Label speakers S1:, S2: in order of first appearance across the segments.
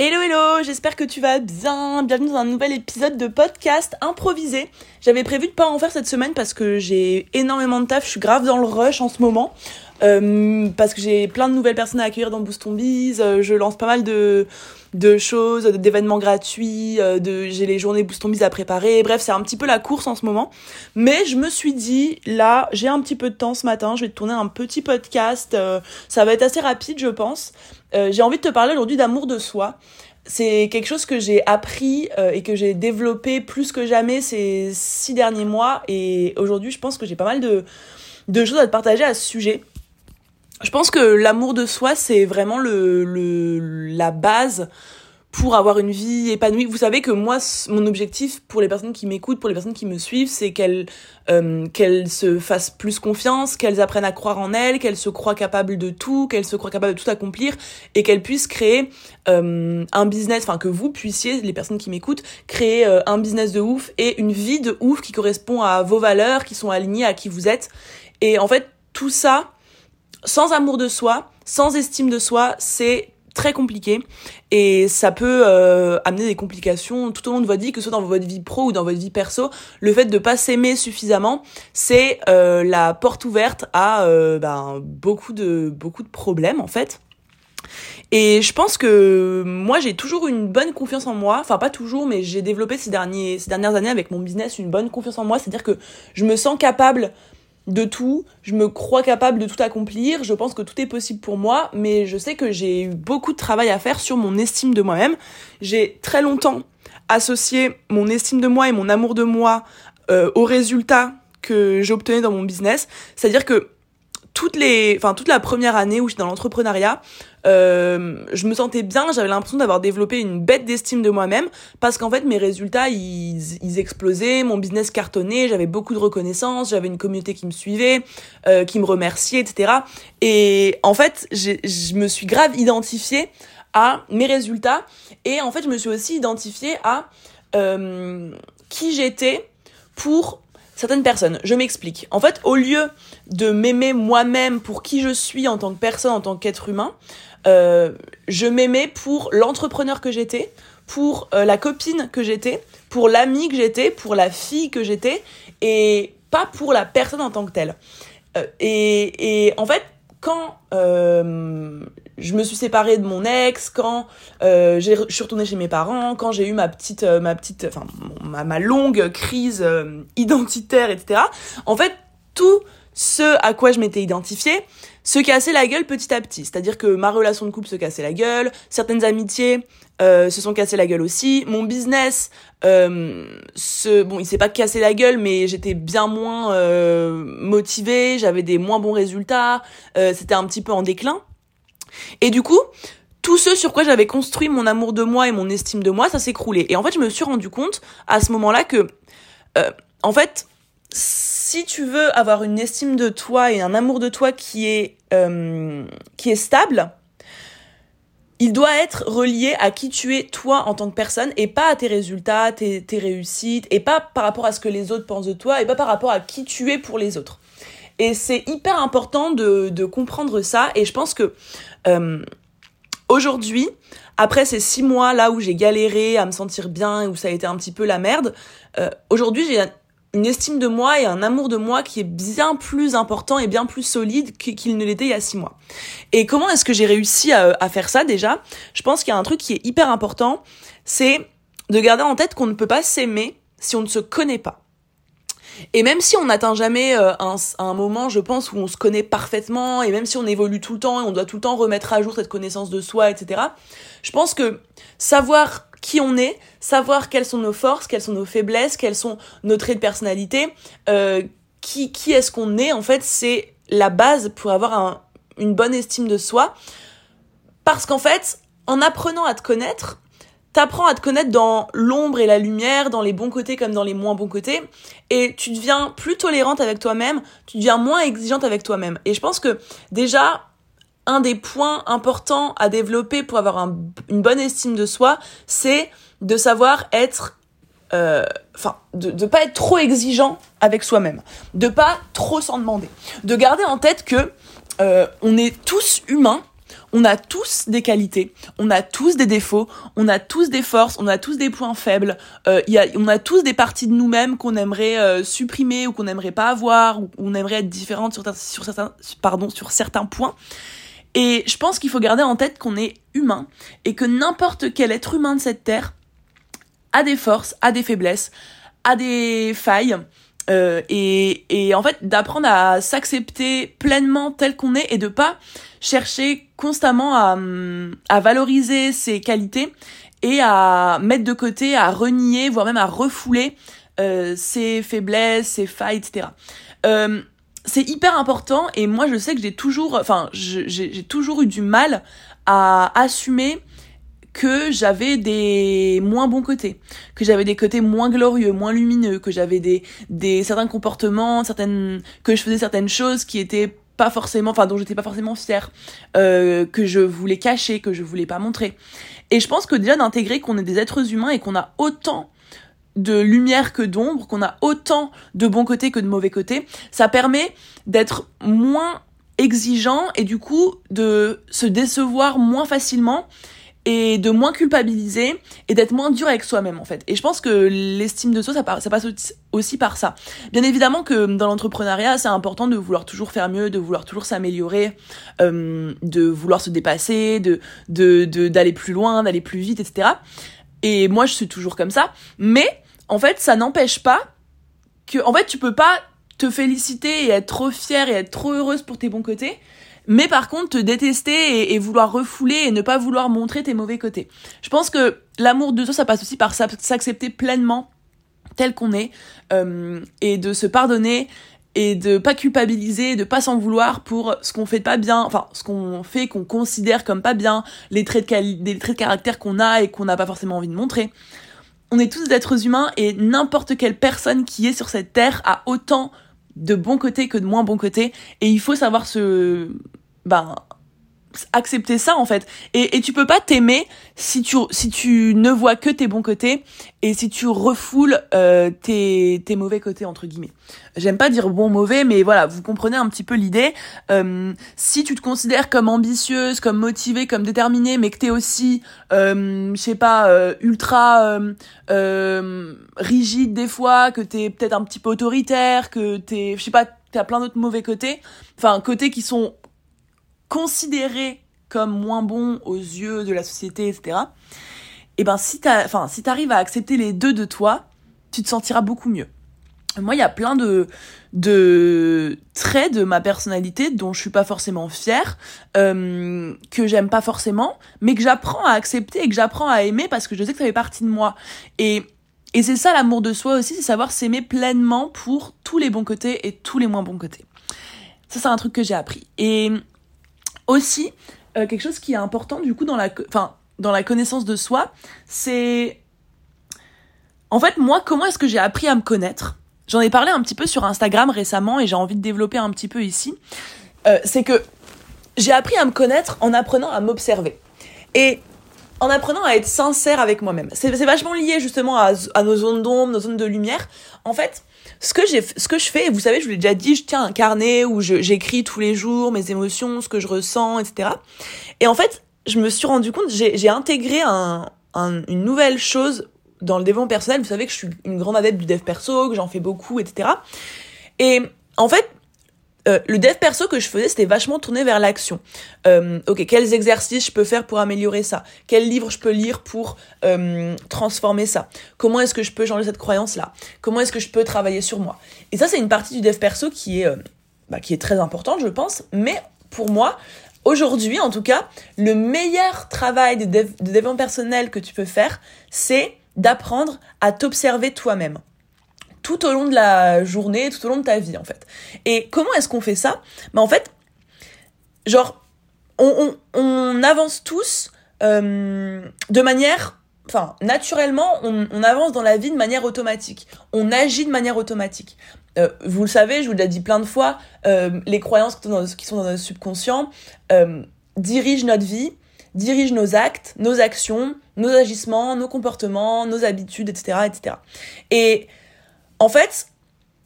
S1: Hello hello, j'espère que tu vas bien. Bienvenue dans un nouvel épisode de podcast improvisé. J'avais prévu de pas en faire cette semaine parce que j'ai énormément de taf, je suis grave dans le rush en ce moment. Euh, parce que j'ai plein de nouvelles personnes à accueillir dans Boost Biz, euh, je lance pas mal de, de choses, d'événements gratuits, euh, de, j'ai les journées Boost Biz à préparer, bref c'est un petit peu la course en ce moment. Mais je me suis dit, là j'ai un petit peu de temps ce matin, je vais te tourner un petit podcast, ça va être assez rapide je pense. J'ai envie de te parler aujourd'hui d'amour de soi c'est quelque chose que j'ai appris et que j'ai développé plus que jamais ces six derniers mois. Et aujourd'hui, je pense que j'ai pas mal de, choses à te partager à ce sujet je pense que l'amour de soi, c'est vraiment le, la base pour avoir une vie épanouie. Vous savez que moi, mon objectif pour les personnes qui m'écoutent, pour les personnes qui me suivent, c'est qu'elles euh, qu'elles se fassent plus confiance, qu'elles apprennent à croire en elles, qu'elles se croient capables de tout, qu'elles se croient capables de tout accomplir et qu'elles puissent créer euh, un business, enfin que vous puissiez, les personnes qui m'écoutent, créer euh, un business de ouf et une vie de ouf qui correspond à vos valeurs, qui sont alignées à qui vous êtes. Et en fait, tout ça, sans amour de soi, sans estime de soi, c'est très compliqué et ça peut euh, amener des complications tout au long de votre vie, que ce soit dans votre vie pro ou dans votre vie perso. Le fait de pas s'aimer suffisamment, c'est euh, la porte ouverte à euh, ben, beaucoup de beaucoup de problèmes en fait. Et je pense que moi j'ai toujours une bonne confiance en moi, enfin pas toujours, mais j'ai développé ces derniers ces dernières années avec mon business une bonne confiance en moi, c'est-à-dire que je me sens capable de tout, je me crois capable de tout accomplir, je pense que tout est possible pour moi, mais je sais que j'ai eu beaucoup de travail à faire sur mon estime de moi-même. J'ai très longtemps associé mon estime de moi et mon amour de moi euh, aux résultats que j'obtenais dans mon business, c'est-à-dire que toutes les, enfin toute la première année où j'étais dans l'entrepreneuriat, euh, je me sentais bien, j'avais l'impression d'avoir développé une bête d'estime de moi-même parce qu'en fait mes résultats ils, explosaient, mon business cartonnait, j'avais beaucoup de reconnaissance, j'avais une communauté qui me suivait, euh, qui me remerciait, etc. Et en fait je me suis grave identifiée à mes résultats et en fait je me suis aussi identifiée à euh, qui j'étais pour certaines personnes. Je m'explique. En fait, au lieu de m'aimer moi-même pour qui je suis en tant que personne, en tant qu'être humain, euh, je m'aimais pour l'entrepreneur que j'étais, pour euh, la copine que j'étais, pour l'amie que j'étais, pour la fille que j'étais, et pas pour la personne en tant que telle. Euh, et, et en fait, quand je me suis séparée de mon ex, quand je suis retournée chez mes parents, quand j'ai eu ma petite, ma petite, enfin ma, ma, longue crise identitaire, etc. En fait, tout ce à quoi je m'étais identifiée se cassait la gueule petit à petit. C'est-à-dire que ma relation de couple se cassait la gueule, certaines amitiés euh, se sont cassées la gueule aussi, mon business, euh, se, bon, il s'est pas cassé la gueule, mais j'étais bien moins euh, motivée, j'avais des moins bons résultats, c'était un petit peu en déclin. Et du coup, tout ce sur quoi j'avais construit mon amour de moi et mon estime de moi, ça s'écroulait. Et en fait, je me suis rendu compte à ce moment-là que, en fait, si tu veux avoir une estime de toi et un amour de toi qui est, euh, qui est stable, il doit être relié à qui tu es toi en tant que personne et pas à tes résultats, tes, tes réussites et pas par rapport à ce que les autres pensent de toi et pas par rapport à qui tu es pour les autres. Et c'est hyper important de, de, comprendre ça et je pense que euh, aujourd'hui, après ces six mois là où j'ai galéré à me sentir bien où ça a été un petit peu la merde, euh, aujourd'hui j'ai une estime de moi et un amour de moi qui est bien plus important et bien plus solide qu'il ne l'était il y a six mois. Et comment est-ce que j'ai réussi à, à, faire ça déjà? Je pense qu'il y a un truc qui est hyper important, c'est de garder en tête qu'on ne peut pas s'aimer si on ne se connaît pas. Et même si on n'atteint jamais euh, un, moment, je pense, où on se connaît parfaitement, et même si on évolue tout le temps et on doit tout le temps remettre à jour cette connaissance de soi, etc., je pense que savoir qui on est, savoir quelles sont nos forces, quelles sont nos faiblesses, quels sont nos traits de personnalité, euh, qui, qui est-ce qu'on est, en fait, c'est la base pour avoir un, une bonne estime de soi. Parce qu'en fait, en apprenant à te connaître, t'apprends à te connaître dans l'ombre et la lumière, dans les bons côtés comme dans les moins bons côtés, et tu deviens plus tolérante avec toi-même, tu deviens moins exigeante avec toi-même. Et je pense que déjà, un des points importants à développer pour avoir un, une bonne estime de soi, c'est de savoir être euh, enfin de ne pas être trop exigeant avec soi-même, de pas trop s'en demander, de garder en tête que euh, on est tous humains, on a tous des qualités, on a tous des défauts, on a tous des forces, on a tous des points faibles, euh, y a, on a tous des parties de nous-mêmes qu'on aimerait euh, supprimer ou qu'on aimerait pas avoir, ou on aimerait être différente sur, certains, pardon, sur certains points. Et je pense qu'il faut garder en tête qu'on est humain et que n'importe quel être humain de cette terre a des forces, a des faiblesses, a des failles. Euh, et, et en fait d'apprendre à s'accepter pleinement tel qu'on est et de pas chercher constamment à, valoriser ses qualités et à mettre de côté, à renier, voire même à refouler euh, ses faiblesses, ses failles, etc. c'est hyper important et moi je sais que j'ai toujours, enfin j'ai toujours eu du mal à assumer que j'avais des moins bons côtés, que j'avais des côtés moins glorieux, moins lumineux, que j'avais des, des certains comportements, certaines que je faisais certaines choses qui étaient pas forcément, enfin dont j'étais pas forcément fière, euh, que je voulais cacher, que je voulais pas montrer. Et je pense que déjà d'intégrer qu'on est des êtres humains et qu'on a autant de lumière que d'ombre, qu'on a autant de bons côtés que de mauvais côtés, ça permet d'être moins exigeant et du coup de se décevoir moins facilement et de moins culpabiliser et d'être moins dur avec soi-même en fait. Et je pense que l'estime de soi, ça, passe aussi par ça. Bien évidemment que dans l'entrepreneuriat, c'est important de vouloir toujours faire mieux, de vouloir toujours s'améliorer, euh, de vouloir se dépasser, de d'aller plus loin, d'aller plus vite, etc. Et moi, je suis toujours comme ça. Mais en fait, ça n'empêche pas que, en fait, tu peux pas te féliciter et être trop fière et être trop heureuse pour tes bons côtés mais par contre te détester et, vouloir refouler et ne pas vouloir montrer tes mauvais côtés. Je pense que l'amour de soi, ça passe aussi par s'accepter pleinement tel qu'on est euh, et de se pardonner et de pas culpabiliser, de pas s'en vouloir pour ce qu'on fait pas bien, enfin ce qu'on fait qu'on considère comme pas bien, les traits de, des traits de caractère qu'on a et qu'on n'a pas forcément envie de montrer. On est tous des êtres humains et n'importe quelle personne qui est sur cette terre a autant de bons côtés que de moins bons côtés. Et il faut savoir se ben accepter ça en fait. Et, et tu peux pas t'aimer si tu ne vois que tes bons côtés et si tu refoules euh, tes tes mauvais côtés entre guillemets. J'aime pas dire bon mauvais mais voilà vous comprenez un petit peu l'idée. Euh, si tu te considères comme ambitieuse comme motivée comme déterminée mais que t'es aussi euh, je sais pas ultra rigide des fois que t'es peut-être un petit peu autoritaire que t'es je sais pas t'as plein d'autres mauvais côtés enfin côtés qui sont considéré comme moins bon aux yeux de la société, etc. Et eh ben si t'as, enfin si t'arrives à accepter les deux de toi, tu te sentiras beaucoup mieux. Moi, il y a plein de de traits de ma personnalité dont je suis pas forcément fière, euh, que j'aime pas forcément, mais que j'apprends à accepter et que j'apprends à aimer parce que je sais que ça fait partie de moi. Et et c'est ça l'amour de soi aussi, c'est savoir s'aimer pleinement pour tous les bons côtés et tous les moins bons côtés. Ça, c'est un truc que j'ai appris. Et aussi, euh, quelque chose qui est important du coup dans la, enfin, dans la connaissance de soi, c'est... En fait, moi, comment est-ce que j'ai appris à me connaître? J'en ai parlé un petit peu sur Instagram récemment et j'ai envie de développer un petit peu ici. Euh, c'est que j'ai appris à me connaître en apprenant à m'observer. Et en apprenant à être sincère avec moi-même. C'est vachement lié justement à, à nos zones d'ombre, nos zones de lumière. En fait, ce que j'ai ce que je fais vous savez je vous l'ai déjà dit je tiens un carnet où j'écris tous les jours mes émotions ce que je ressens etc et en fait je me suis rendu compte j'ai intégré un, une nouvelle chose dans le développement personnel. Vous savez que je suis une grande adepte du dev perso que j'en fais beaucoup etc et en fait euh, le dev perso que je faisais, c'était vachement tourné vers l'action. Euh, ok, quels exercices je peux faire pour améliorer ça? Quels livres je peux lire pour euh, transformer ça? Comment est-ce que je peux changer cette croyance-là? Comment est-ce que je peux travailler sur moi? Et ça, c'est une partie du dev perso qui est, euh, bah, qui est très importante, je pense. Mais pour moi, aujourd'hui, en tout cas, le meilleur travail de, de développement personnel que tu peux faire, c'est d'apprendre à t'observer toi-même tout au long de la journée, tout au long de ta vie en fait. Et comment est-ce qu'on fait ça? Bah en fait, genre, on, avance tous euh, de manière, enfin, naturellement, on, avance dans la vie de manière automatique. On agit de manière automatique. Euh, vous le savez, je vous l'ai dit plein de fois, euh, les croyances qui sont dans, qui notre subconscient dirigent notre vie, dirigent nos actes, nos actions, nos agissements, nos comportements, nos habitudes, etc., etc. Et en fait,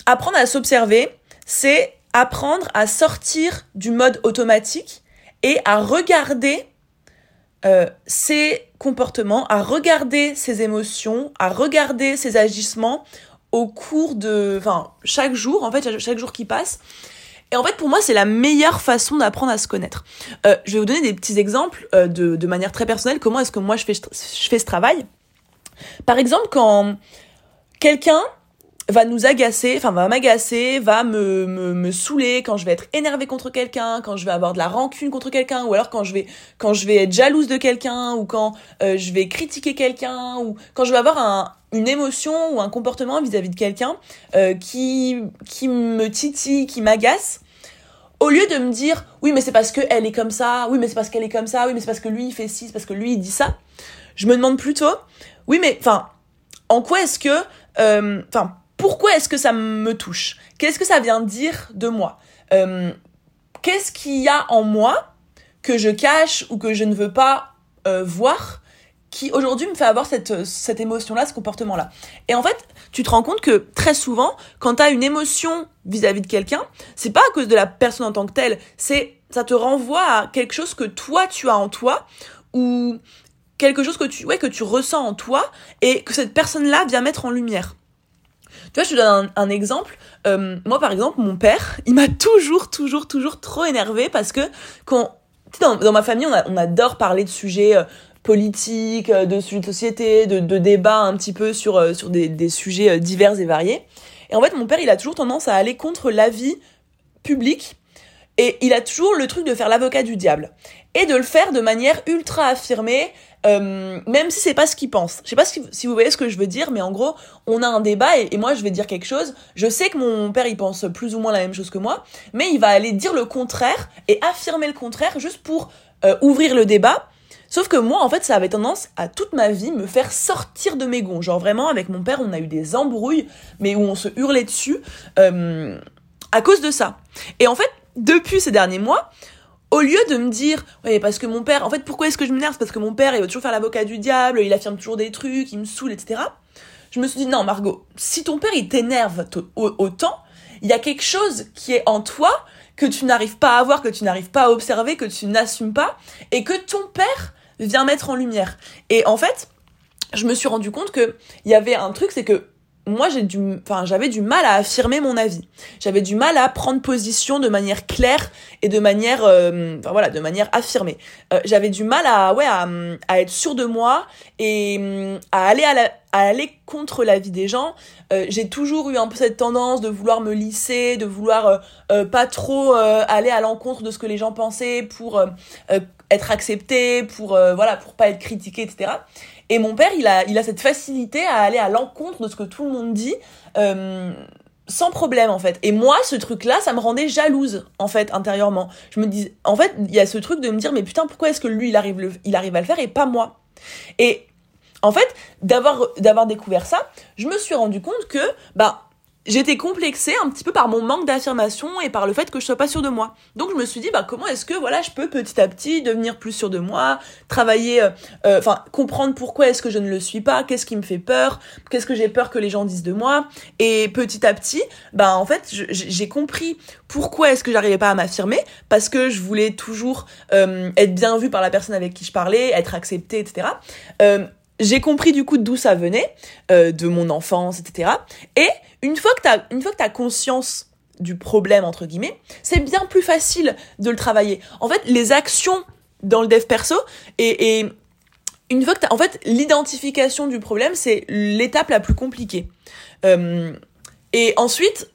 S1: apprendre à s'observer, c'est apprendre à sortir du mode automatique et à regarder euh, ses comportements, à regarder ses émotions, à regarder ses agissements au cours de, enfin, chaque jour, en fait, chaque jour qui passe. Et en fait, pour moi, c'est la meilleure façon d'apprendre à se connaître. Euh, je vais vous donner des petits exemples euh, de, de manière très personnelle. Comment est-ce que moi je fais, je fais ce travail Par exemple, quand quelqu'un va nous agacer, enfin va m'agacer, va me, me, me saouler quand je vais être énervée contre quelqu'un, quand je vais avoir de la rancune contre quelqu'un, ou alors quand je vais quand je vais être jalouse de quelqu'un, ou quand euh, je vais critiquer quelqu'un, ou quand je vais avoir un, une émotion ou un comportement vis-à-vis de quelqu'un euh, qui qui me titille, qui m'agace. Au lieu de me dire oui mais c'est parce que elle est comme ça, oui mais c'est parce qu'elle est comme ça, oui mais c'est parce que lui il fait ci, c'est parce que lui il dit ça, je me demande plutôt oui mais enfin en quoi est-ce que euh, enfin pourquoi est-ce que ça me touche? Qu'est-ce que ça vient dire de moi? Euh, Qu'est-ce qu'il y a en moi que je cache ou que je ne veux pas euh, voir qui aujourd'hui me fait avoir cette, cette émotion-là, ce comportement-là? Et en fait, tu te rends compte que très souvent, quand tu as une émotion vis-à-vis de quelqu'un, c'est pas à cause de la personne en tant que telle, c'est ça te renvoie à quelque chose que toi tu as en toi ou quelque chose que tu ouais que tu ressens en toi et que cette personne-là vient mettre en lumière. Tu vois, je te donne un, exemple. Euh, moi, par exemple, mon père, il m'a toujours, toujours, toujours trop énervé parce que quand, dans, dans ma famille, on, adore parler de sujets euh, politiques, euh, de sujets de société, de, débats un petit peu sur, sur des, des sujets divers et variés. Et en fait, mon père, il a toujours tendance à aller contre l'avis public et il a toujours le truc de faire l'avocat du diable et de le faire de manière ultra affirmée, euh, même si c'est pas ce qu'il pense. Je sais pas si, vous voyez ce que je veux dire, mais en gros, on a un débat et, moi je vais dire quelque chose. Je sais que mon père il pense plus ou moins la même chose que moi, mais il va aller dire le contraire et affirmer le contraire juste pour euh, ouvrir le débat. Sauf que moi, en fait, ça avait tendance à toute ma vie me faire sortir de mes gonds. Genre vraiment, avec mon père, on a eu des embrouilles, mais où on se hurlait dessus euh, à cause de ça. Et en fait, depuis ces derniers mois, au lieu de me dire, ouais, parce que mon père, en fait, pourquoi est-ce que je m'énerve? Parce que mon père, il va toujours faire l'avocat du diable, il affirme toujours des trucs, il me saoule, etc. Je me suis dit, non, Margot, si ton père, il t'énerve autant, il y a quelque chose qui est en toi que tu n'arrives pas à voir, que tu n'arrives pas à observer, que tu n'assumes pas, et que ton père vient mettre en lumière. Et en fait, je me suis rendu compte que il y avait un truc, c'est que moi j'ai du enfin j'avais du mal à affirmer mon avis. J'avais du mal à prendre position de manière claire et de manière euh, voilà de manière affirmée. Euh, j'avais du mal à ouais à, à être sûr de moi et à aller à, la, à aller contre l'avis des gens. Euh, j'ai toujours eu un peu cette tendance de vouloir me lisser de vouloir pas trop aller à l'encontre de ce que les gens pensaient pour être accepté pour voilà pour pas être critiqué etc et mon père, il a, cette facilité à aller à l'encontre de ce que tout le monde dit. Euh, sans problème en fait. Et moi, ce truc-là, ça me rendait jalouse en fait intérieurement. Je me dis, en fait, il y a ce truc de me dire, mais putain, pourquoi est-ce que lui, il arrive, il arrive à le faire et pas moi? Et en fait, d'avoir d'avoir découvert ça, je me suis rendu compte que bah j'étais complexée un petit peu par mon manque d'affirmation et par le fait que je sois pas sûre de moi. Donc je me suis dit bah comment est-ce que voilà je peux petit à petit devenir plus sûre de moi, travailler, euh, euh, enfin comprendre pourquoi est-ce que je ne le suis pas, qu'est-ce qui me fait peur, qu'est-ce que j'ai peur que les gens disent de moi et petit à petit bah en fait j'ai compris pourquoi est-ce que j'arrivais pas à m'affirmer parce que je voulais toujours euh, être bien vue par la personne avec qui je parlais, être acceptée etc. j'ai compris du coup d'où ça venait, de mon enfance etc. Et une fois que t'as, une fois que t'as conscience du problème entre guillemets, c'est bien plus facile de le travailler. En fait, les actions dans le dev perso et, et une fois que t'as, en fait, l'identification du problème, c'est l'étape la plus compliquée. Euh, et ensuite,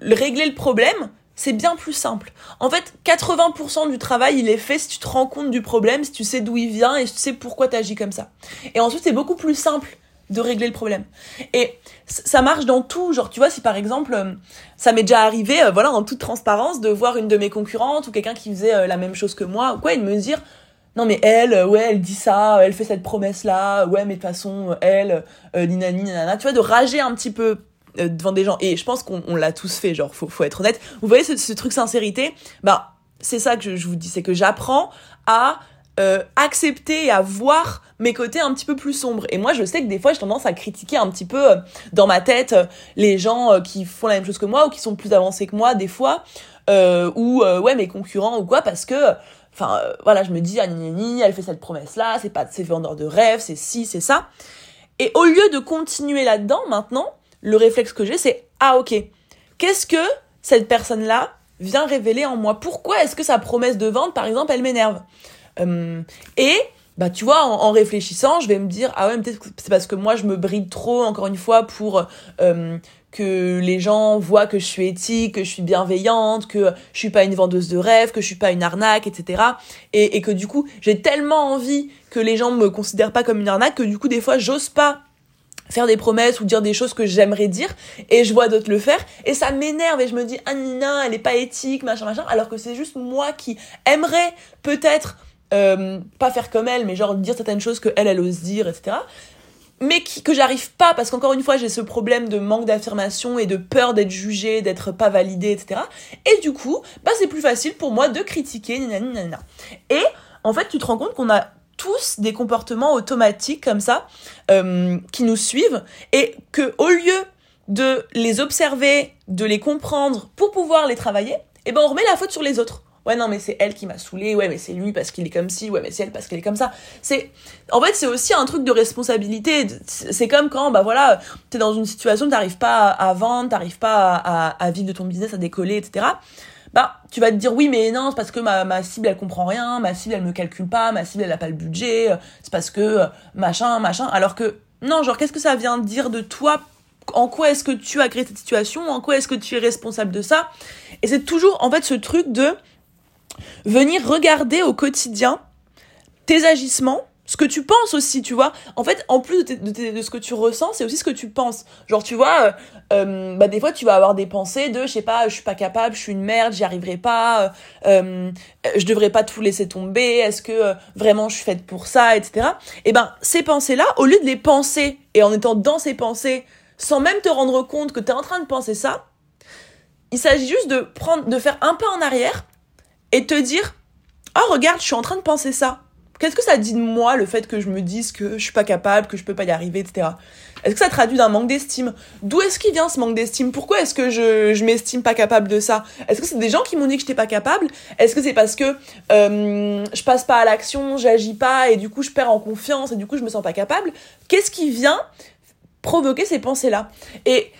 S1: régler le problème, c'est bien plus simple. En fait, 80% du travail, il est fait si tu te rends compte du problème, si tu sais d'où il vient et si tu sais pourquoi tu agis comme ça. Et ensuite, c'est beaucoup plus simple de régler le problème. Et ça marche dans tout, genre tu vois si par exemple euh, ça m'est déjà arrivé euh, voilà en toute transparence de voir une de mes concurrentes ou quelqu'un qui faisait euh, la même chose que moi ou quoi et de me dire non mais elle ouais elle dit ça, elle fait cette promesse là, ouais mais de toute façon elle euh, ninani nanana, tu vois de rager un petit peu devant des gens et je pense qu'on l'a tous fait genre faut faut être honnête. Vous voyez ce, ce truc sincérité, bah c'est ça que je, je vous dis, c'est que j'apprends à euh, accepter et à voir mes côtés un petit peu plus sombres. Et moi, je sais que des fois, j'ai tendance à critiquer un petit peu euh, dans ma tête euh, les gens qui font la même chose que moi ou qui sont plus avancés que moi des fois, ou ouais mes concurrents ou quoi, parce que enfin euh, voilà, je me dis ah ni, elle fait cette promesse là, c'est pas c'est vendeur de rêve, c'est ci, c'est ça. Et au lieu de continuer là-dedans, maintenant, le réflexe que j'ai c'est ah OK. Qu'est-ce que cette personne là vient révéler en moi? Pourquoi est-ce que sa promesse de vente par exemple, elle m'énerve? Euh, et bah tu vois en, réfléchissant je vais me dire ah ouais peut-être c'est parce que moi je me bride trop encore une fois pour euh, que les gens voient que je suis éthique que je suis bienveillante que je suis pas une vendeuse de rêves que je suis pas une arnaque etc et, et que du coup j'ai tellement envie que les gens me considèrent pas comme une arnaque que du coup des fois j'ose pas faire des promesses ou dire des choses que j'aimerais dire et je vois d'autres le faire et ça m'énerve et je me dis ah Nina elle est pas éthique machin machin alors que c'est juste moi qui aimerais peut-être euh, pas faire comme elle, mais genre dire certaines choses que elle, elle ose dire, etc. Mais que j'arrive pas, parce qu'encore une fois, j'ai ce problème de manque d'affirmation et de peur d'être jugée, d'être pas validée, etc. Et du coup, bah, c'est plus facile pour moi de critiquer, nanana. Et en fait, tu te rends compte qu'on a tous des comportements automatiques comme ça, euh, qui nous suivent, et que au lieu de les observer, de les comprendre pour pouvoir les travailler, eh ben on remet la faute sur les autres. Ouais non mais c'est elle qui m'a saoulé ouais mais c'est lui parce qu'il est comme ci ouais mais c'est elle parce qu'elle est comme ça. C'est en fait c'est aussi un truc de responsabilité. C'est comme quand bah voilà t'es dans une situation t'arrives pas à vendre t'arrives pas à, à, vivre de ton business à décoller etc bah tu vas te dire oui mais non c'est parce que ma, ma cible elle comprend rien ma cible elle me calcule pas ma cible elle a pas le budget c'est parce que euh, machin machin. Alors que non genre qu'est-ce que ça vient dire de toi? En quoi est-ce que tu as créé cette situation? En quoi est-ce que tu es responsable de ça? Et c'est toujours en fait ce truc de venir regarder au quotidien tes agissements, ce que tu penses aussi, tu vois. En fait, en plus de, de, ce que tu ressens, c'est aussi ce que tu penses. Genre, tu vois, euh, euh, bah des fois, tu vas avoir des pensées de, je sais pas, je suis pas capable, je suis une merde, j'y arriverai pas, euh, je devrais pas tout laisser tomber, est-ce que vraiment je suis faite pour ça, etc. Et ben, ces pensées-là, au lieu de les penser et en étant dans ces pensées, sans même te rendre compte que tu es en train de penser ça, il s'agit juste de prendre, de faire un pas en arrière et te dire oh regarde je suis en train de penser ça qu'est-ce que ça dit de moi le fait que je me dise que je suis pas capable que je peux pas y arriver etc est-ce que ça traduit d'un manque d'estime? D'où est-ce qu'il vient ce manque d'estime? Pourquoi est-ce que je, je m'estime pas capable de ça? Est-ce que c'est des gens qui m'ont dit que j'étais pas capable? Est-ce que c'est parce que euh, je passe pas à l'action j'agis pas et du coup je perds en confiance et du coup je me sens pas capable? Qu'est-ce qui vient provoquer ces pensées là et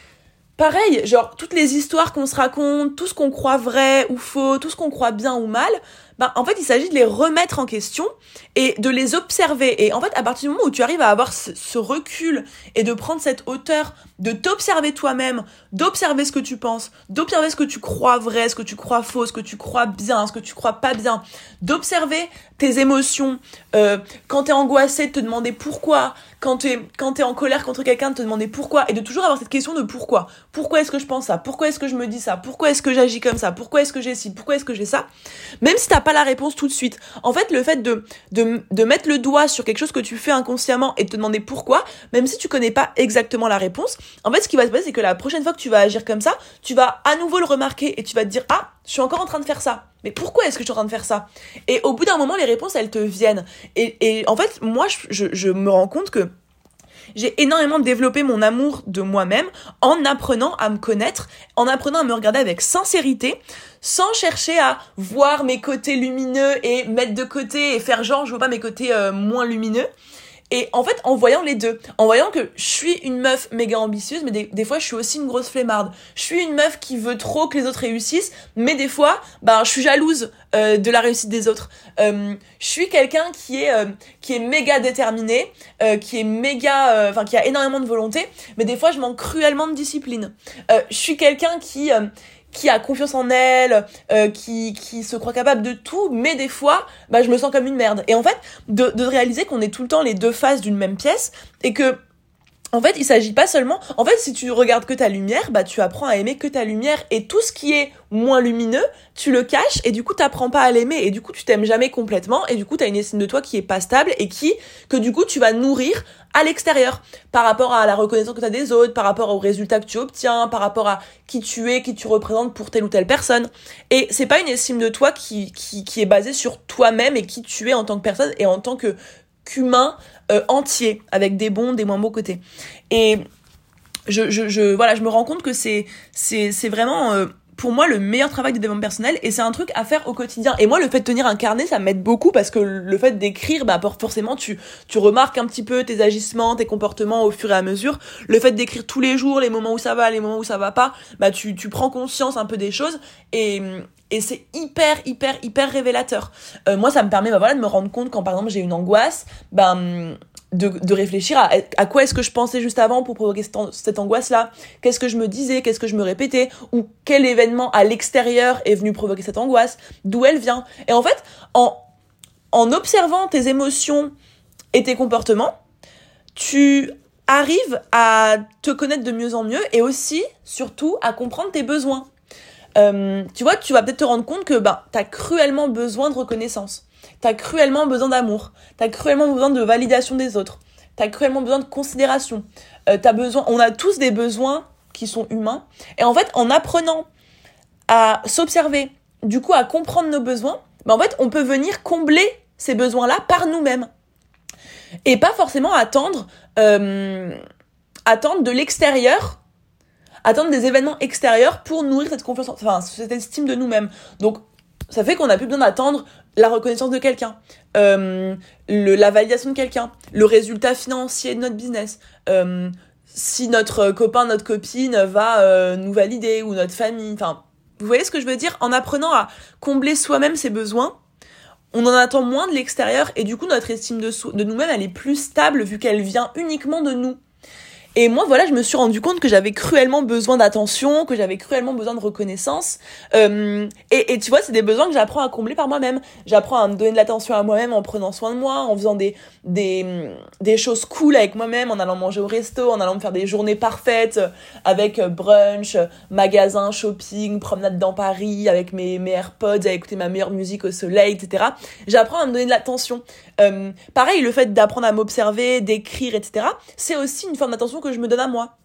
S1: pareil, genre toutes les histoires qu'on se raconte, tout ce qu'on croit vrai ou faux, tout ce qu'on croit bien ou mal, bah en fait il s'agit de les remettre en question et de les observer. Et en fait à partir du moment où tu arrives à avoir ce, recul et de prendre cette hauteur, de t'observer toi-même, d'observer ce que tu penses, d'observer ce que tu crois vrai, ce que tu crois faux, ce que tu crois bien, ce que tu crois pas bien, d'observer tes émotions, euh, quand t'es angoissé, de te demander pourquoi, quand t'es quand t'es en colère contre quelqu'un, de te demander pourquoi et de toujours avoir cette question de pourquoi. Pourquoi est-ce que je pense ça? Pourquoi est-ce que je me dis ça? Pourquoi est-ce que j'agis comme ça? Pourquoi est-ce que j'ai ci? Pourquoi est-ce que j'ai ça? Même si pas la réponse tout de suite. En fait, le fait de, de, de mettre le doigt sur quelque chose que tu fais inconsciemment et de te demander pourquoi, même si tu connais pas exactement la réponse, en fait, ce qui va se passer, c'est que la prochaine fois que tu vas agir comme ça, tu vas à nouveau le remarquer et tu vas te dire, ah, je suis encore en train de faire ça. Mais pourquoi est-ce que je suis en train de faire ça? Et au bout d'un moment, les réponses, elles te viennent. Et, et en fait, moi, je, je me rends compte que j'ai énormément développé mon amour de moi-même en apprenant à me connaître, en apprenant à me regarder avec sincérité, sans chercher à voir mes côtés lumineux et mettre de côté et faire genre je vois pas mes côtés euh, moins lumineux. Et en fait, en voyant les deux, en voyant que je suis une meuf méga ambitieuse, mais des, fois, je suis aussi une grosse flemmarde. Je suis une meuf qui veut trop que les autres réussissent, mais des fois, bah, je suis jalouse euh, de la réussite des autres. Euh, je suis quelqu'un qui est euh, qui est méga déterminé, qui est méga, enfin, qui a énormément de volonté, mais des fois, je manque cruellement de discipline. je suis quelqu'un qui qui a confiance en elle, euh, qui, qui se croit capable de tout, mais des fois, bah, je me sens comme une merde. Et en fait, de, de réaliser qu'on est tout le temps les deux faces d'une même pièce, et que en fait, il s'agit pas seulement. En fait, si tu regardes que ta lumière, bah tu apprends à aimer que ta lumière et tout ce qui est moins lumineux, tu le caches et du coup t'apprends pas à l'aimer et du coup tu t'aimes jamais complètement et du coup t'as une estime de toi qui est pas stable et qui que du coup tu vas nourrir à l'extérieur par rapport à la reconnaissance que tu as des autres, par rapport aux résultats que tu obtiens, par rapport à qui tu es, qui tu représentes pour telle ou telle personne. Et c'est pas une estime de toi qui, qui, qui est basée sur toi-même et qui tu es en tant que personne et en tant que qu'humain euh, entier, avec des bons, des moins beaux côtés. Et je, je, je, voilà, je me rends compte que c'est, c'est, c'est vraiment euh, pour moi le meilleur travail de développement personnel et c'est un truc à faire au quotidien. Et moi le fait de tenir un carnet ça m'aide beaucoup parce que le fait d'écrire bah forcément tu tu remarques un petit peu tes agissements, tes comportements au fur et à mesure. Le fait d'écrire tous les jours les moments où ça va, les moments où ça va pas, bah tu tu prends conscience un peu des choses et et c'est hyper hyper hyper révélateur. Euh, moi ça me permet bah voilà de me rendre compte quand par exemple j'ai une angoisse, ben de, de, réfléchir à, à quoi est-ce que je pensais juste avant pour provoquer cette, cette angoisse-là, qu'est-ce que je me disais, qu'est-ce que je me répétais, ou quel événement à l'extérieur est venu provoquer cette angoisse, d'où elle vient? Et en fait, en, en observant tes émotions et tes comportements, tu arrives à te connaître de mieux en mieux et aussi, surtout, à comprendre tes besoins. Euh, tu vois, tu vas peut-être te rendre compte que bah, tu as cruellement besoin de reconnaissance. T'as cruellement besoin d'amour. T'as cruellement besoin de validation des autres. T'as cruellement besoin de considération. Euh, t'as besoin, on a tous des besoins qui sont humains. Et en fait, en apprenant à s'observer, du coup, à comprendre nos besoins, ben en fait, on peut venir combler ces besoins-là par nous-mêmes. Et pas forcément attendre, euh, attendre de l'extérieur, attendre des événements extérieurs pour nourrir cette confiance, enfin, cette estime de nous-mêmes. Donc, ça fait qu'on a plus besoin d'attendre la reconnaissance de quelqu'un, euh, la validation de quelqu'un, le résultat financier de notre business. Euh, si notre copain, notre copine va euh, nous valider ou notre famille. Enfin, vous voyez ce que je veux dire? En apprenant à combler soi-même ses besoins, on en attend moins de l'extérieur et du coup notre estime de, de nous-mêmes elle est plus stable vu qu'elle vient uniquement de nous. Et moi, voilà, je me suis rendu compte que j'avais cruellement besoin d'attention, que j'avais cruellement besoin de reconnaissance. Euh, et, tu vois, c'est des besoins que j'apprends à combler par moi-même. J'apprends à me donner de l'attention à moi-même en prenant soin de moi, en faisant des, des, des choses cool avec moi-même, en allant manger au resto, en allant me faire des journées parfaites avec brunch, magasin, shopping, promenade dans Paris, avec mes, mes AirPods, à écouter ma meilleure musique au soleil, etc. J'apprends à me donner de l'attention. Euh, pareil, le fait d'apprendre à m'observer, d'écrire, etc. C'est aussi une forme d'attention je me donne à moi.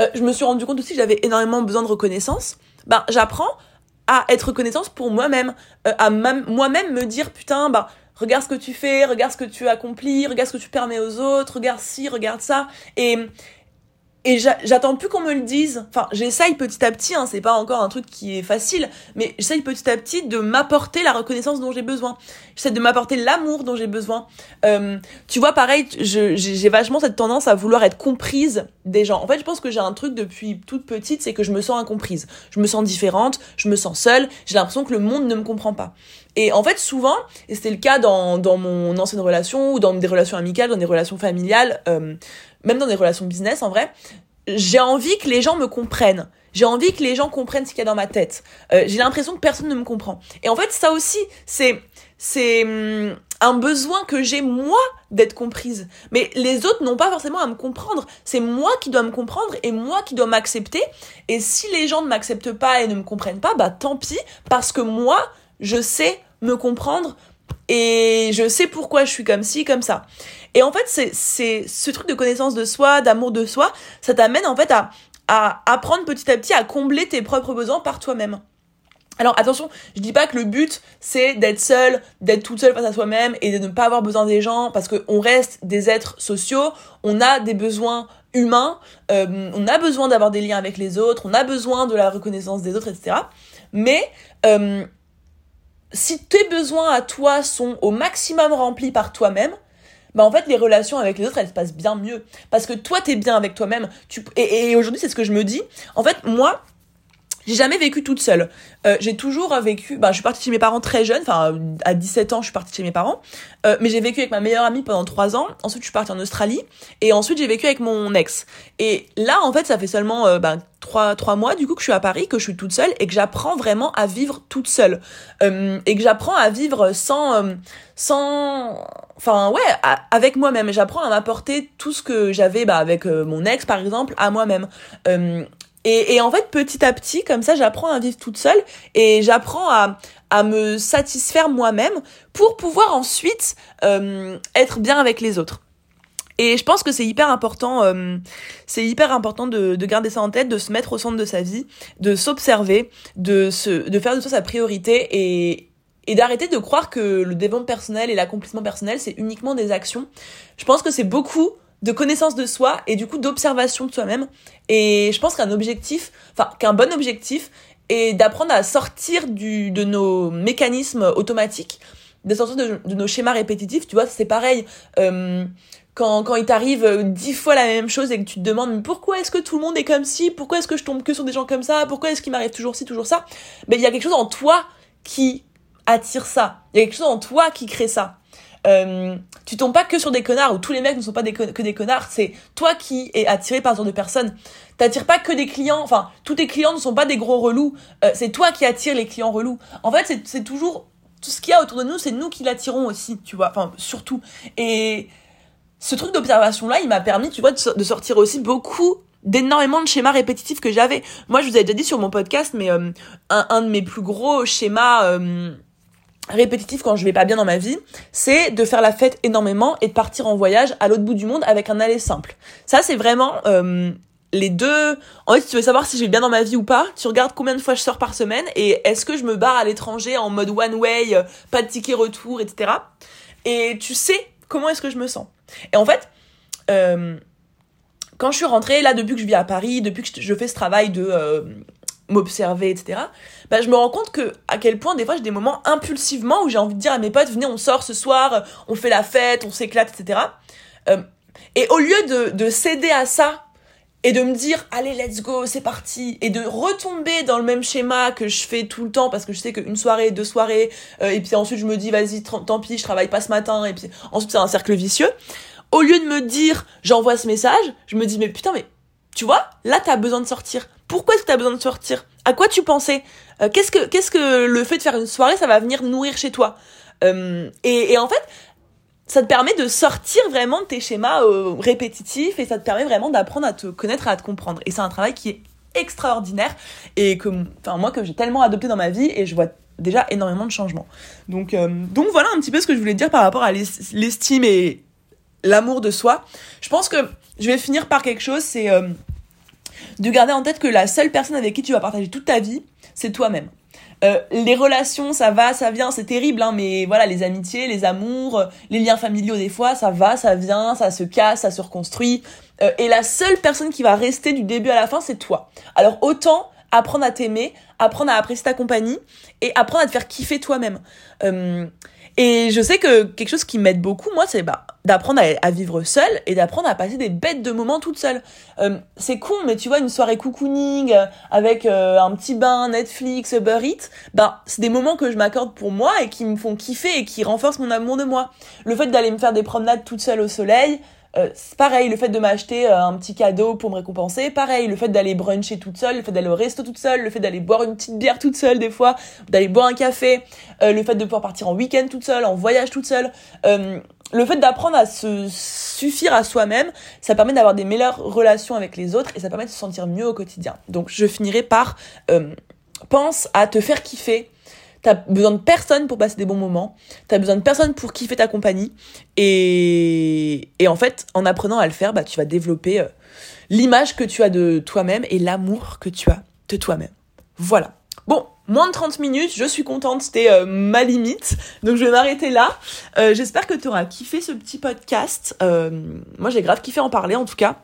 S1: Euh, je me suis rendu compte aussi que j'avais énormément besoin de reconnaissance. Ben, j'apprends à être reconnaissance pour moi-même, euh, à moi-même me dire putain, bah regarde ce que tu fais, regarde ce que tu accomplis, regarde ce que tu permets aux autres, regarde ci, regarde ça. Et et j'attends plus qu'on me le dise. Enfin, j'essaye petit à petit, hein, c'est pas encore un truc qui est facile, mais j'essaye petit à petit de m'apporter la reconnaissance dont j'ai besoin. J'essaie de m'apporter l'amour dont j'ai besoin. Euh, tu vois, pareil, j'ai vachement cette tendance à vouloir être comprise des gens. En fait, je pense que j'ai un truc depuis toute petite, c'est que je me sens incomprise. Je me sens différente, je me sens seule, j'ai l'impression que le monde ne me comprend pas. Et en fait, souvent, et c'était le cas dans, dans mon ancienne relation, ou dans des relations amicales, dans des relations familiales, euh, même dans des relations business en vrai, j'ai envie que les gens me comprennent. J'ai envie que les gens comprennent ce qu'il y a dans ma tête. Euh, j'ai l'impression que personne ne me comprend. Et en fait, ça aussi, c'est c'est hum, un besoin que j'ai moi d'être comprise. Mais les autres n'ont pas forcément à me comprendre. C'est moi qui dois me comprendre et moi qui dois m'accepter. Et si les gens ne m'acceptent pas et ne me comprennent pas, bah tant pis, parce que moi, je sais me comprendre et je sais pourquoi je suis comme ci, comme ça. Et en fait, c'est, c'est ce truc de connaissance de soi, d'amour de soi, ça t'amène en fait à, à apprendre petit à petit à combler tes propres besoins par toi-même. Alors attention, je dis pas que le but c'est d'être seul, d'être toute seule face à soi-même et de ne pas avoir besoin des gens parce qu'on reste des êtres sociaux, on a des besoins humains, euh, on a besoin d'avoir des liens avec les autres, on a besoin de la reconnaissance des autres, etc. Mais euh, si tes besoins à toi sont au maximum remplis par toi-même, bah en fait les relations avec les autres elles se passent bien mieux. Parce que toi t'es bien avec toi-même. Tu et, et aujourd'hui c'est ce que je me dis. En fait moi j'ai jamais vécu toute seule. Euh, j'ai toujours vécu, bah, je suis partie chez mes parents très jeune, enfin à 17 ans je suis partie chez mes parents, euh, mais j'ai vécu avec ma meilleure amie pendant 3 ans, ensuite je suis partie en Australie, et ensuite j'ai vécu avec mon ex. Et là en fait ça fait seulement euh, bah, 3, 3 mois du coup que je suis à Paris, que je suis toute seule, et que j'apprends vraiment à vivre toute seule. Euh, et que j'apprends à vivre sans... Euh, sans enfin ouais avec moi-même j'apprends à m'apporter tout ce que j'avais bah, avec euh, mon ex par exemple à moi-même et, en fait, petit à petit, comme ça, j'apprends à vivre toute seule et j'apprends à, à me satisfaire moi-même pour pouvoir ensuite euh, être bien avec les autres. Et je pense que c'est hyper important, euh, c'est hyper important de, de, garder ça en tête, de se mettre au centre de sa vie, de s'observer, de se, de faire de ça sa priorité et, et d'arrêter de croire que le développement personnel et l'accomplissement personnel c'est uniquement des actions. Je pense que c'est beaucoup de connaissance de soi et du coup d'observation de soi-même. Et je pense qu'un objectif, enfin qu'un bon objectif et d'apprendre à sortir du, de nos mécanismes automatiques, de sortir de, nos schémas répétitifs. Tu vois, c'est pareil. Euh, quand, quand il t'arrive dix fois la même chose et que tu te demandes pourquoi est-ce que tout le monde est comme ci, pourquoi est-ce que je tombe que sur des gens comme ça, pourquoi est-ce qu'il m'arrive toujours ci, toujours ça, ben il y a quelque chose en toi qui attire ça, il y a quelque chose en toi qui crée ça. Euh, tu tombes pas que sur des connards ou tous les mecs ne sont pas des que des connards, c'est toi qui es attiré par ce genre de personnes. T'attires pas que des clients, enfin tous tes clients ne sont pas des gros relous, euh, c'est toi qui attires les clients relous. En fait c'est toujours tout ce qu'il y a autour de nous, c'est nous qui l'attirons aussi, tu vois, enfin surtout. Et ce truc d'observation là, il m'a permis, tu vois, de sortir aussi beaucoup d'énormément de schémas répétitifs que j'avais. Moi, je vous avais déjà dit sur mon podcast, mais euh, un, un, de mes plus gros schémas euh, répétitifs quand je vais pas bien dans ma vie, c'est de faire la fête énormément et de partir en voyage à l'autre bout du monde avec un aller simple. Ça, c'est vraiment euh, les deux. En fait, si tu veux savoir si je vais bien dans ma vie ou pas, tu regardes combien de fois je sors par semaine et est-ce que je me barre à l'étranger en mode one way, pas de ticket retour, etc. Et tu sais comment est-ce que je me sens. Et en fait, euh, quand je suis rentrée, là, depuis que je vis à Paris, depuis que je fais ce travail de euh, m'observer, etc., bah, je me rends compte que à quel point, des fois, j'ai des moments impulsivement où j'ai envie de dire à mes potes, venez, on sort ce soir, on fait la fête, on s'éclate, etc. Euh, et au lieu de, de céder à ça et de me dire allez let's go c'est parti et de retomber dans le même schéma que je fais tout le temps parce que je sais qu'une soirée deux soirées euh, et puis ensuite je me dis vas-y tant pis je travaille pas ce matin et puis ensuite c'est un cercle vicieux au lieu de me dire j'envoie ce message je me dis mais putain mais tu vois là t'as besoin de sortir pourquoi est-ce que t'as besoin de sortir? À quoi tu pensais? Euh, qu'est-ce que qu'est-ce que le fait de faire une soirée ça va venir nourrir chez toi? Euh, et, en fait ça te permet de sortir vraiment de tes schémas euh, répétitifs et ça te permet vraiment d'apprendre à te connaître à te comprendre. Et c'est un travail qui est extraordinaire et que, enfin, moi, que j'ai tellement adopté dans ma vie et je vois déjà énormément de changements. Donc, donc voilà un petit peu ce que je voulais dire par rapport à l'estime et l'amour de soi. Je pense que je vais finir par quelque chose, c'est de garder en tête que la seule personne avec qui tu vas partager toute ta vie, c'est toi-même. Euh, les relations, ça va, ça vient, c'est terrible, hein, mais voilà, les amitiés, les amours, euh, les liens familiaux, des fois, ça va, ça vient, ça se casse, ça se reconstruit. Euh, et la seule personne qui va rester du début à la fin, c'est toi. Alors autant apprendre à t'aimer, apprendre à apprécier ta compagnie et apprendre à te faire kiffer toi-même. Et je sais que quelque chose qui m'aide beaucoup, moi, c'est bah, d'apprendre à, vivre seule et d'apprendre à passer des bêtes de moments toute seule. Euh, c'est con, mais tu vois, une soirée cocooning euh, avec euh, un petit bain, Netflix, Uber Eats, bah, c'est des moments que je m'accorde pour moi et qui me font kiffer et qui renforcent mon amour de moi. Le fait d'aller me faire des promenades toute seule au soleil, euh, pareil, le fait de m'acheter euh, un petit cadeau pour me récompenser, pareil, le fait d'aller bruncher toute seule, le fait d'aller au resto toute seule, le fait d'aller boire une petite bière toute seule des fois, d'aller boire un café, euh, le fait de pouvoir partir en week-end toute seule, en voyage toute seule, le fait d'apprendre à se suffire à soi-même, ça permet d'avoir des meilleures relations avec les autres et ça permet de se sentir mieux au quotidien. Donc je finirai par pense à te faire kiffer, T'as besoin de personne pour passer des bons moments. T'as besoin de personne pour kiffer ta compagnie. Et, et en fait, en apprenant à le faire, bah, tu vas développer euh, l'image que tu as de toi-même et l'amour que tu as de toi-même. Voilà. Bon, moins de 30 minutes, je suis contente, c'était euh, ma limite. Donc je vais m'arrêter là. Euh, j'espère que tu auras kiffé ce petit podcast. moi j'ai grave kiffé en parler en tout cas.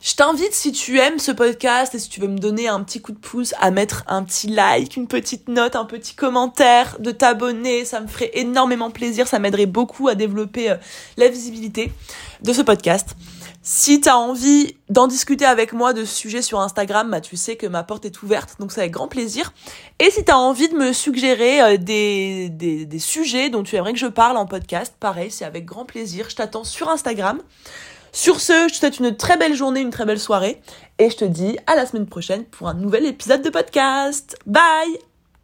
S1: Je t'invite, si tu aimes ce podcast et si tu veux me donner un petit coup de pouce, à mettre un petit like, une petite note, un petit commentaire, de t'abonner. Ça me ferait énormément plaisir. Ça m'aiderait beaucoup à développer euh, la visibilité de ce podcast. Si tu as envie d'en discuter avec moi de ce sujet sur Instagram, bah, tu sais que ma porte est ouverte, donc c'est avec grand plaisir. Et si tu as envie de me suggérer euh, des, des, des sujets dont tu aimerais que je parle en podcast, pareil, c'est avec grand plaisir. Je t'attends sur Instagram. Sur ce, je te souhaite une très belle journée, une très belle soirée, et je te dis à la semaine prochaine pour un nouvel épisode de podcast. Bye